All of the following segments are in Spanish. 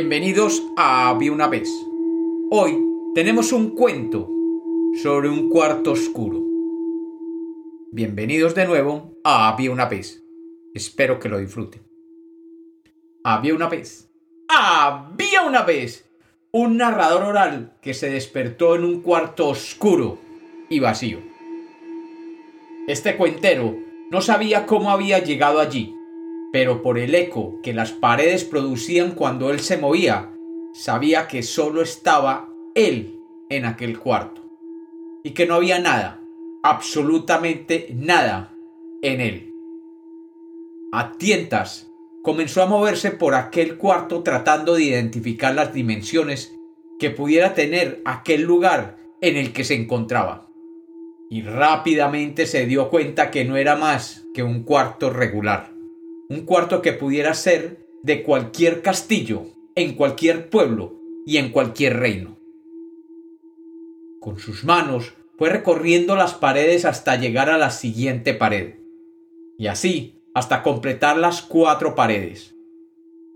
Bienvenidos a Había una vez. Hoy tenemos un cuento sobre un cuarto oscuro. Bienvenidos de nuevo a Había una vez. Espero que lo disfruten. Había una vez. Había una vez un narrador oral que se despertó en un cuarto oscuro y vacío. Este cuentero no sabía cómo había llegado allí pero por el eco que las paredes producían cuando él se movía, sabía que solo estaba él en aquel cuarto y que no había nada, absolutamente nada en él. A tientas comenzó a moverse por aquel cuarto tratando de identificar las dimensiones que pudiera tener aquel lugar en el que se encontraba. Y rápidamente se dio cuenta que no era más que un cuarto regular un cuarto que pudiera ser de cualquier castillo, en cualquier pueblo y en cualquier reino. Con sus manos fue recorriendo las paredes hasta llegar a la siguiente pared, y así hasta completar las cuatro paredes.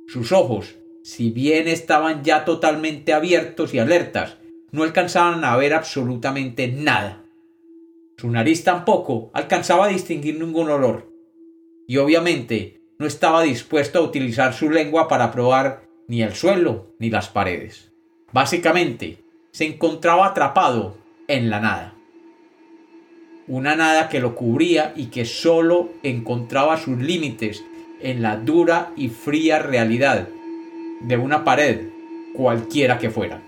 Sus ojos, si bien estaban ya totalmente abiertos y alertas, no alcanzaban a ver absolutamente nada. Su nariz tampoco alcanzaba a distinguir ningún olor. Y obviamente no estaba dispuesto a utilizar su lengua para probar ni el suelo ni las paredes. Básicamente, se encontraba atrapado en la nada. Una nada que lo cubría y que sólo encontraba sus límites en la dura y fría realidad de una pared, cualquiera que fuera.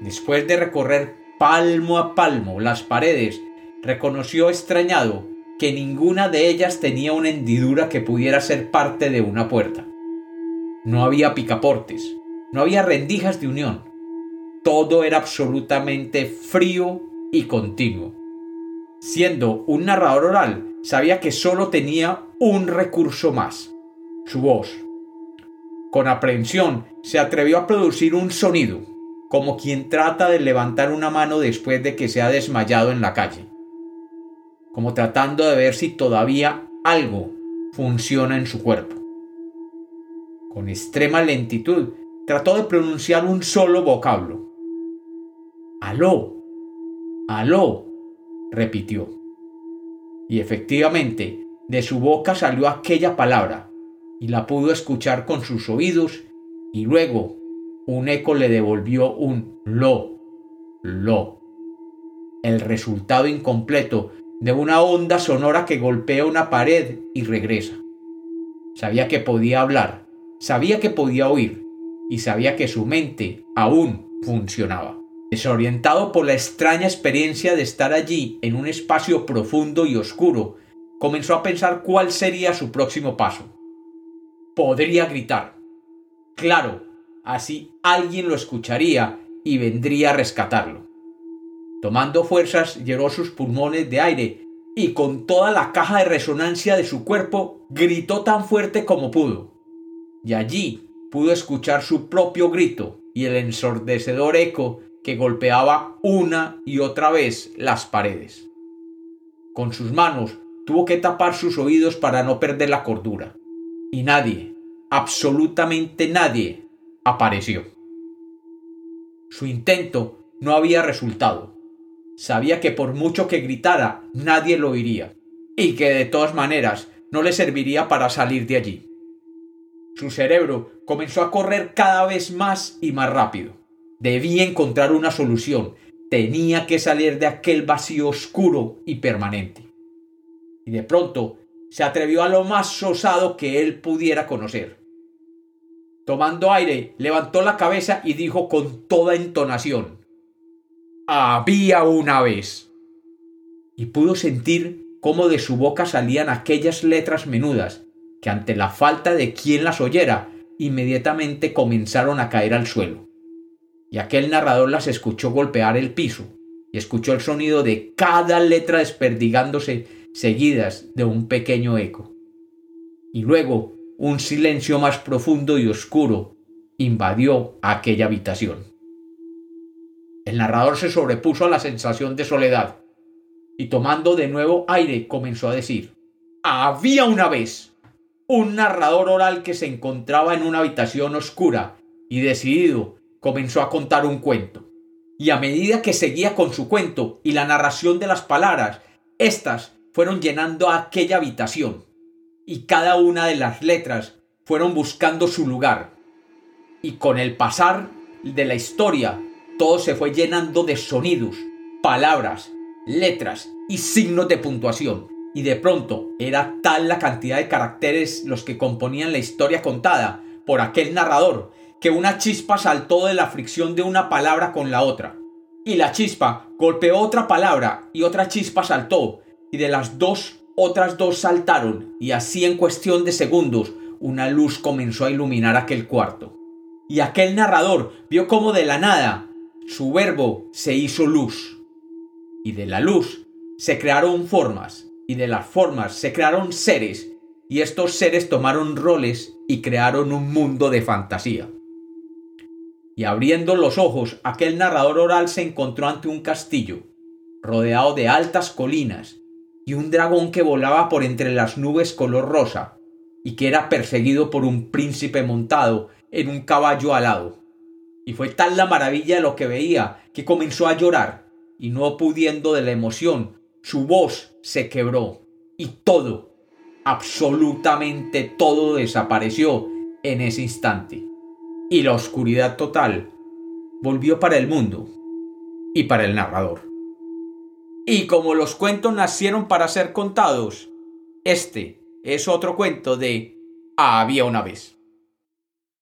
Después de recorrer palmo a palmo las paredes, reconoció extrañado que ninguna de ellas tenía una hendidura que pudiera ser parte de una puerta. No había picaportes, no había rendijas de unión. Todo era absolutamente frío y continuo. Siendo un narrador oral, sabía que solo tenía un recurso más, su voz. Con aprehensión se atrevió a producir un sonido, como quien trata de levantar una mano después de que se ha desmayado en la calle como tratando de ver si todavía algo funciona en su cuerpo. Con extrema lentitud trató de pronunciar un solo vocablo. Aló, aló, repitió. Y efectivamente, de su boca salió aquella palabra, y la pudo escuchar con sus oídos, y luego un eco le devolvió un lo, lo. El resultado incompleto de una onda sonora que golpea una pared y regresa. Sabía que podía hablar, sabía que podía oír y sabía que su mente aún funcionaba. Desorientado por la extraña experiencia de estar allí en un espacio profundo y oscuro, comenzó a pensar cuál sería su próximo paso. Podría gritar. Claro, así alguien lo escucharía y vendría a rescatarlo. Tomando fuerzas, llenó sus pulmones de aire y con toda la caja de resonancia de su cuerpo gritó tan fuerte como pudo. Y allí pudo escuchar su propio grito y el ensordecedor eco que golpeaba una y otra vez las paredes. Con sus manos tuvo que tapar sus oídos para no perder la cordura. Y nadie, absolutamente nadie, apareció. Su intento no había resultado Sabía que por mucho que gritara, nadie lo oiría, y que de todas maneras no le serviría para salir de allí. Su cerebro comenzó a correr cada vez más y más rápido. Debía encontrar una solución. Tenía que salir de aquel vacío oscuro y permanente. Y de pronto se atrevió a lo más osado que él pudiera conocer. Tomando aire, levantó la cabeza y dijo con toda entonación había una vez. Y pudo sentir cómo de su boca salían aquellas letras menudas, que ante la falta de quien las oyera, inmediatamente comenzaron a caer al suelo. Y aquel narrador las escuchó golpear el piso, y escuchó el sonido de cada letra desperdigándose seguidas de un pequeño eco. Y luego un silencio más profundo y oscuro invadió aquella habitación. El narrador se sobrepuso a la sensación de soledad y tomando de nuevo aire comenzó a decir Había una vez. un narrador oral que se encontraba en una habitación oscura y decidido comenzó a contar un cuento. Y a medida que seguía con su cuento y la narración de las palabras, éstas fueron llenando aquella habitación y cada una de las letras fueron buscando su lugar. Y con el pasar de la historia, todo se fue llenando de sonidos, palabras, letras y signos de puntuación. Y de pronto era tal la cantidad de caracteres los que componían la historia contada por aquel narrador que una chispa saltó de la fricción de una palabra con la otra. Y la chispa golpeó otra palabra y otra chispa saltó, y de las dos otras dos saltaron, y así en cuestión de segundos una luz comenzó a iluminar aquel cuarto. Y aquel narrador vio cómo de la nada su verbo se hizo luz. Y de la luz se crearon formas, y de las formas se crearon seres, y estos seres tomaron roles y crearon un mundo de fantasía. Y abriendo los ojos, aquel narrador oral se encontró ante un castillo, rodeado de altas colinas, y un dragón que volaba por entre las nubes color rosa, y que era perseguido por un príncipe montado en un caballo alado. Y fue tal la maravilla de lo que veía que comenzó a llorar, y no pudiendo de la emoción, su voz se quebró, y todo, absolutamente todo desapareció en ese instante. Y la oscuridad total volvió para el mundo y para el narrador. Y como los cuentos nacieron para ser contados, este es otro cuento de Había una vez.